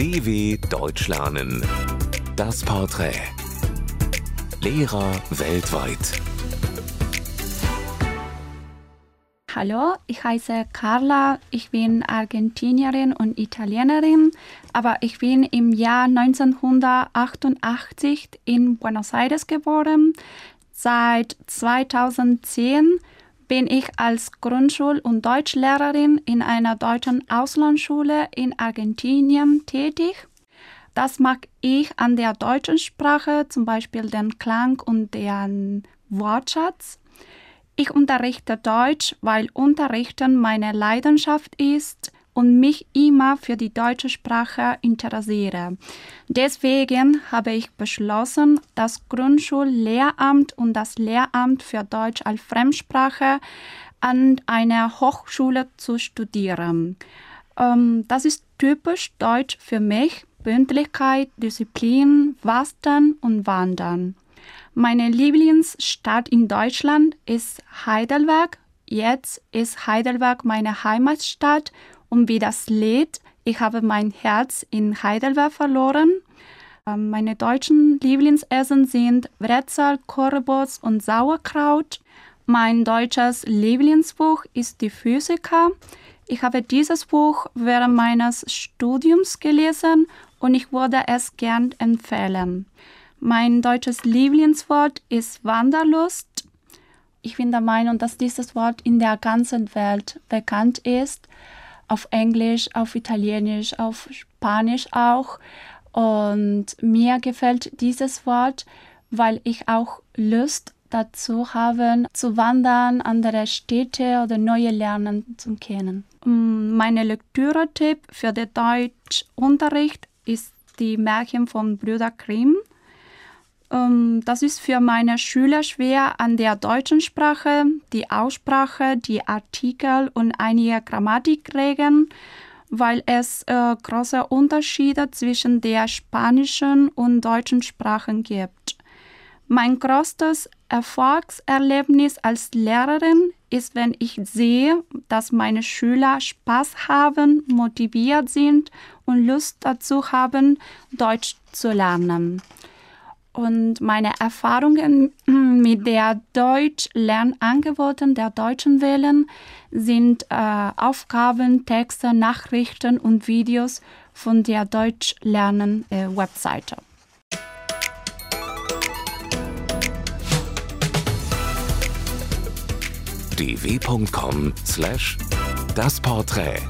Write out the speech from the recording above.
DW Deutsch lernen. Das Porträt. Lehrer weltweit. Hallo, ich heiße Carla. Ich bin Argentinierin und Italienerin, aber ich bin im Jahr 1988 in Buenos Aires geboren. Seit 2010 bin ich als Grundschul- und Deutschlehrerin in einer deutschen Auslandsschule in Argentinien tätig. Das mag ich an der deutschen Sprache, zum Beispiel den Klang und den Wortschatz. Ich unterrichte Deutsch, weil Unterrichten meine Leidenschaft ist und mich immer für die deutsche Sprache interessiere. Deswegen habe ich beschlossen, das Grundschullehramt und das Lehramt für Deutsch als Fremdsprache an einer Hochschule zu studieren. Ähm, das ist typisch deutsch für mich. Pünktlichkeit, Disziplin, Wasten und Wandern. Meine Lieblingsstadt in Deutschland ist Heidelberg. Jetzt ist Heidelberg meine Heimatstadt und wie das Lied Ich habe mein Herz in Heidelberg verloren. Ähm, meine deutschen Lieblingsessen sind Brezel, Korbos und Sauerkraut. Mein deutsches Lieblingsbuch ist Die Physiker. Ich habe dieses Buch während meines Studiums gelesen und ich würde es gern empfehlen. Mein deutsches Lieblingswort ist Wanderlust. Ich bin der Meinung, dass dieses Wort in der ganzen Welt bekannt ist auf Englisch, auf Italienisch, auf Spanisch auch. Und mir gefällt dieses Wort, weil ich auch Lust dazu habe, zu wandern, andere Städte oder neue Lernen zu kennen. Mm, meine Lektüre-Tipp für den Deutschunterricht ist die Märchen von Brüder Grimm. Ähm, das ist für meine Schüler schwer an der deutschen Sprache, die Aussprache, die Artikel und einige Grammatikregeln, weil es äh, große Unterschiede zwischen der spanischen und deutschen Sprachen gibt. Mein größtes Erfolgserlebnis als Lehrerin ist, wenn ich sehe, dass meine Schüler Spaß haben, motiviert sind und Lust dazu haben, Deutsch zu lernen und meine Erfahrungen mit der Deutsch-Lernangeboten der Deutschen Wellen sind äh, Aufgaben, Texte, Nachrichten und Videos von der Deutsch Lernen äh, Webseite. dw.com/das Porträt